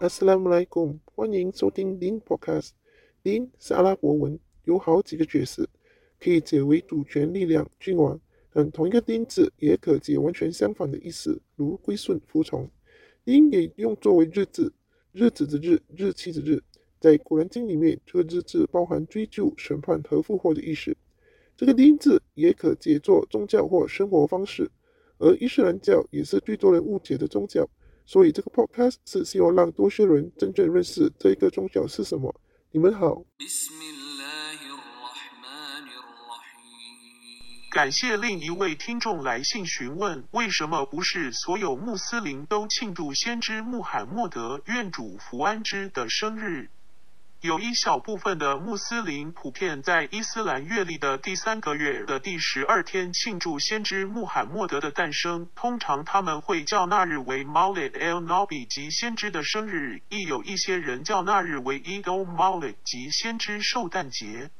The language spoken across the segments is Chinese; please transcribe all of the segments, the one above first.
Assalamualaikum，欢迎收听钉 Podcast。钉是阿拉伯文，有好几个角色，可以解为主权、力量、君王。但同一个 Din 字也可解完全相反的意思，如归顺、服从。钉也用作为日字，日子的日，日期的日。在古兰经里面，这个日字包含追究、审判和复活的意思。这个 Din 字也可解作宗教或生活方式，而伊斯兰教也是最多人误解的宗教。所以这个 podcast 是希望让多些人真正认识这一个宗教是什么。你们好，感谢另一位听众来信询问，为什么不是所有穆斯林都庆祝先知穆罕默德（愿主福安之）的生日？有一小部分的穆斯林普遍在伊斯兰月历的第三个月的第十二天庆祝先知穆罕默德的诞生，通常他们会叫那日为 Maulid al-Nabi 及先知的生日，亦有一些人叫那日为 Eid al-Maulid 及先知寿诞节。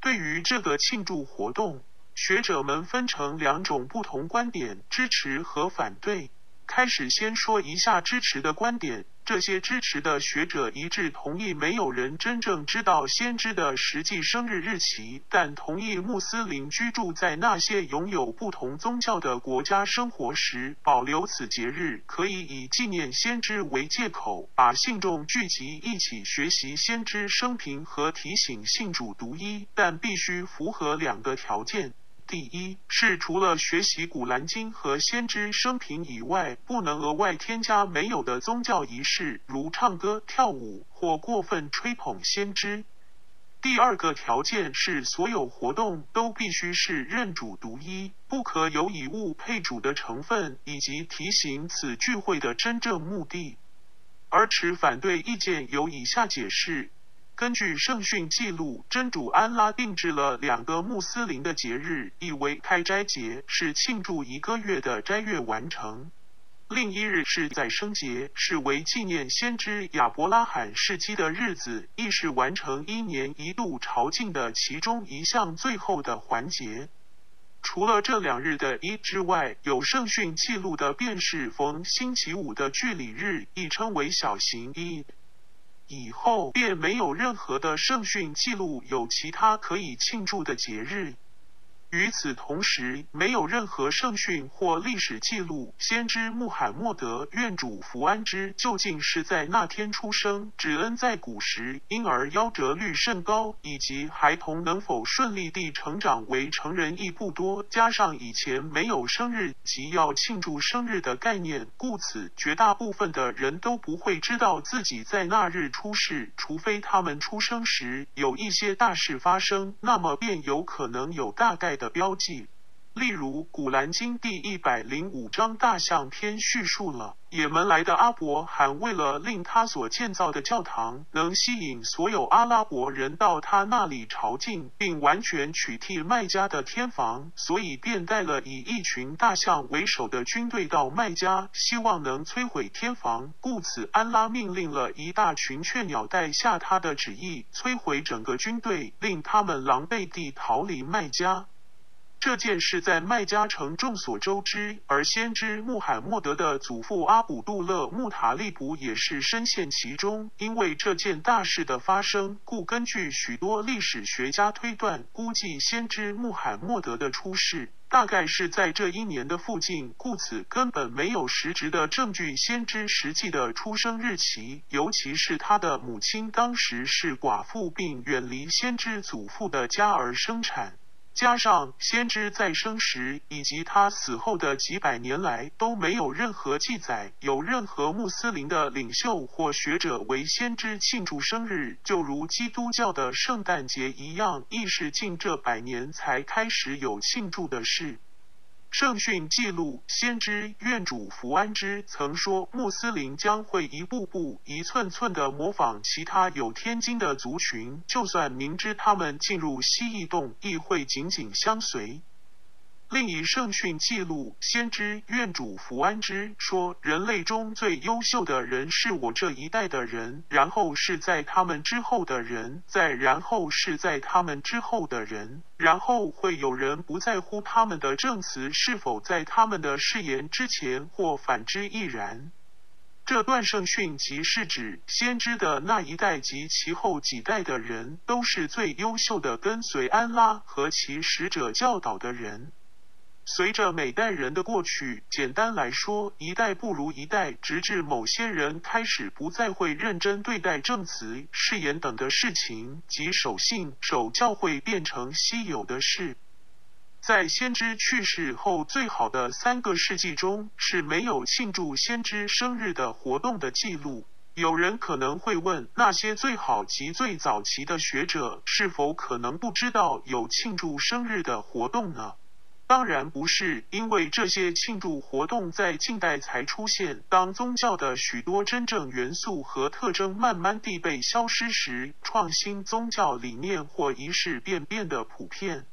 对于这个庆祝活动，学者们分成两种不同观点，支持和反对。开始先说一下支持的观点。这些支持的学者一致同意，没有人真正知道先知的实际生日日期，但同意穆斯林居住在那些拥有不同宗教的国家生活时，保留此节日，可以以纪念先知为借口，把信众聚集一起学习先知生平和提醒信主独一，但必须符合两个条件。第一是除了学习古兰经和先知生平以外，不能额外添加没有的宗教仪式，如唱歌、跳舞或过分吹捧先知。第二个条件是所有活动都必须是认主独一，不可有以物配主的成分，以及提醒此聚会的真正目的。而持反对意见有以下解释。根据圣训记录，真主安拉定制了两个穆斯林的节日，一为开斋节，是庆祝一个月的斋月完成；另一日是在生节，是为纪念先知亚伯拉罕事迹的日子，亦是完成一年一度朝觐的其中一项最后的环节。除了这两日的一之外，有圣训记录的便是逢星期五的聚礼日，亦称为小型一。以后便没有任何的圣训记录有其他可以庆祝的节日。与此同时，没有任何圣训或历史记录，先知穆罕默德（愿主福安之）究竟是在那天出生，只恩在古时，因而夭折率甚高，以及孩童能否顺利地成长为成人亦不多。加上以前没有生日及要庆祝生日的概念，故此绝大部分的人都不会知道自己在那日出世，除非他们出生时有一些大事发生，那么便有可能有大概的。的标记，例如《古兰经》第一百零五章大象篇叙述了也门来的阿伯罕为了令他所建造的教堂能吸引所有阿拉伯人到他那里朝觐，并完全取缔麦加的天房，所以便带了以一群大象为首的军队到麦加，希望能摧毁天房。故此，安拉命令了一大群雀鸟带下他的旨意，摧毁整个军队，令他们狼狈地逃离麦加。这件事在麦加城众所周知，而先知穆罕默德的祖父阿卜杜勒穆塔利卜也是深陷其中。因为这件大事的发生，故根据许多历史学家推断，估计先知穆罕默德的出世大概是在这一年的附近，故此根本没有实质的证据先知实际的出生日期，尤其是他的母亲当时是寡妇，并远离先知祖父的家而生产。加上先知在生时以及他死后的几百年来都没有任何记载，有任何穆斯林的领袖或学者为先知庆祝生日，就如基督教的圣诞节一样，亦是近这百年才开始有庆祝的事。圣训记录，先知愿主福安之曾说，穆斯林将会一步步、一寸寸地模仿其他有天经的族群，就算明知他们进入蜥蜴洞，亦会紧紧相随。另一圣训记录，先知愿主福安之说：“人类中最优秀的人是我这一代的人，然后是在他们之后的人，再然后是在他们之后的人，然后会有人不在乎他们的证词是否在他们的誓言之前或反之亦然。”这段圣训即是指先知的那一代及其后几代的人，都是最优秀的跟随安拉和其使者教导的人。随着每代人的过去，简单来说，一代不如一代，直至某些人开始不再会认真对待证词、誓言等的事情，及守信、守教会变成稀有的事。在先知去世后最好的三个世纪中，是没有庆祝先知生日的活动的记录。有人可能会问，那些最好及最早期的学者是否可能不知道有庆祝生日的活动呢？当然不是，因为这些庆祝活动在近代才出现。当宗教的许多真正元素和特征慢慢地被消失时，创新宗教理念或仪式便变得普遍。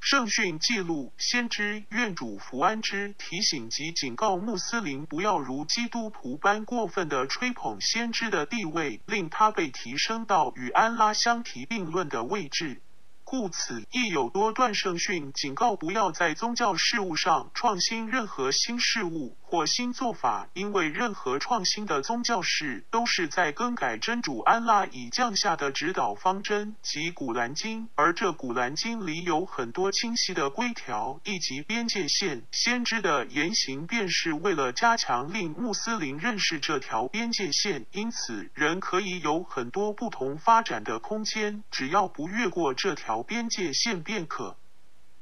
圣训记录先知愿主福安之提醒及警告穆斯林不要如基督徒般过分的吹捧先知的地位，令他被提升到与安拉相提并论的位置。故此，亦有多段圣训警告不要在宗教事务上创新任何新事物。或新做法，因为任何创新的宗教事都是在更改真主安拉已降下的指导方针及古兰经，而这古兰经里有很多清晰的规条以及边界线。先知的言行便是为了加强令穆斯林认识这条边界线，因此人可以有很多不同发展的空间，只要不越过这条。边界线便可。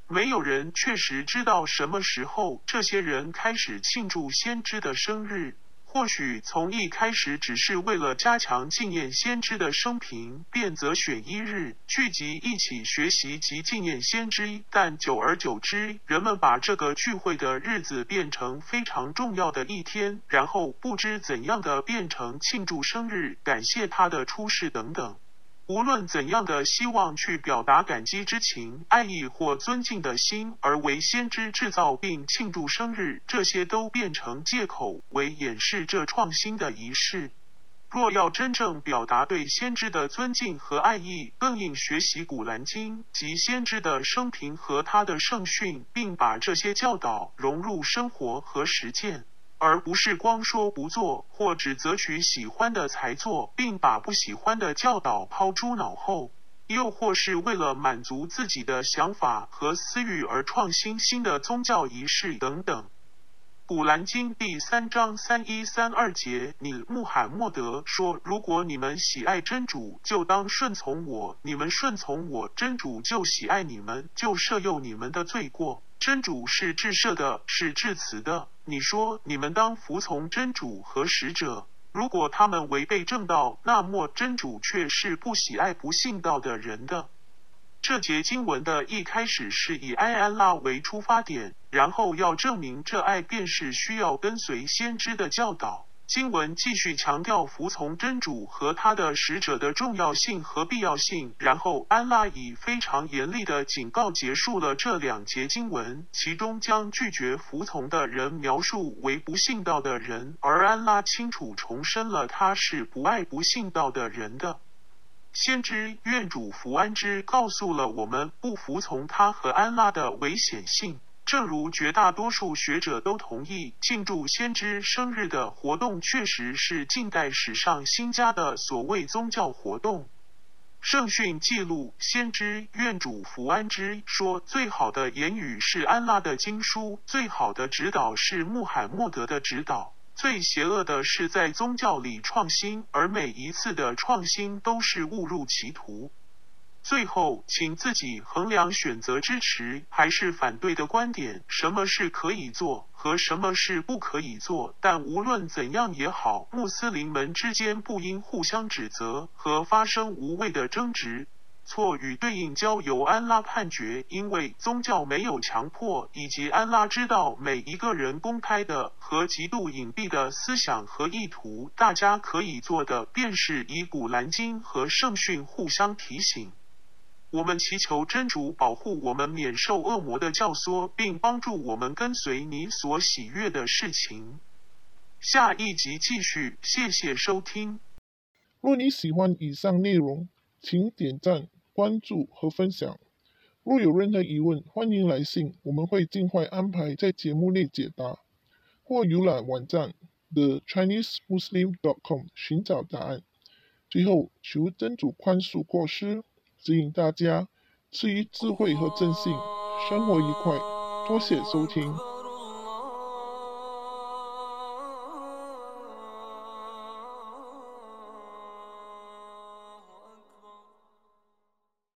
没有人确实知道什么时候这些人开始庆祝先知的生日。或许从一开始只是为了加强纪念先知的生平，便择选一日聚集一起学习及纪念先知。但久而久之，人们把这个聚会的日子变成非常重要的一天，然后不知怎样的变成庆祝生日、感谢他的出世等等。无论怎样的希望去表达感激之情、爱意或尊敬的心，而为先知制造并庆祝生日，这些都变成借口，为掩饰这创新的仪式。若要真正表达对先知的尊敬和爱意，更应学习古兰经及先知的生平和他的圣训，并把这些教导融入生活和实践。而不是光说不做，或只择取喜欢的才做，并把不喜欢的教导抛诸脑后；又或是为了满足自己的想法和私欲而创新新的宗教仪式等等。古兰经第三章三一三二节，你穆罕默德说：“如果你们喜爱真主，就当顺从我；你们顺从我，真主就喜爱你们，就赦宥你们的罪过。真主是至赦的，是至慈的。”你说你们当服从真主和使者，如果他们违背正道，那么真主却是不喜爱不信道的人的。这节经文的一开始是以埃安拉为出发点，然后要证明这爱便是需要跟随先知的教导。经文继续强调服从真主和他的使者的重要性和必要性，然后安拉以非常严厉的警告结束了这两节经文，其中将拒绝服从的人描述为不信道的人，而安拉清楚重申了他是不爱不信道的人的。先知愿主福安之告诉了我们不服从他和安拉的危险性。正如绝大多数学者都同意，庆祝先知生日的活动确实是近代史上新加的所谓宗教活动。圣训记录，先知愿主福安之说：“最好的言语是安拉的经书，最好的指导是穆罕默德的指导。最邪恶的是在宗教里创新，而每一次的创新都是误入歧途。”最后，请自己衡量选择支持还是反对的观点，什么是可以做和什么是不可以做。但无论怎样也好，穆斯林们之间不应互相指责和发生无谓的争执。错与对应交由安拉判决，因为宗教没有强迫，以及安拉知道每一个人公开的和极度隐蔽的思想和意图。大家可以做的，便是以古兰经和圣训互相提醒。我们祈求真主保护我们免受恶魔的教唆，并帮助我们跟随你所喜悦的事情。下一集继续，谢谢收听。若你喜欢以上内容，请点赞、关注和分享。若有任何疑问，欢迎来信，我们会尽快安排在节目内解答。或浏览网站 thechinesemuslim.com 寻找答案。最后，求真主宽恕过失，指引大家，赐予智慧和正信，生活愉快。多谢收听。